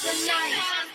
the night.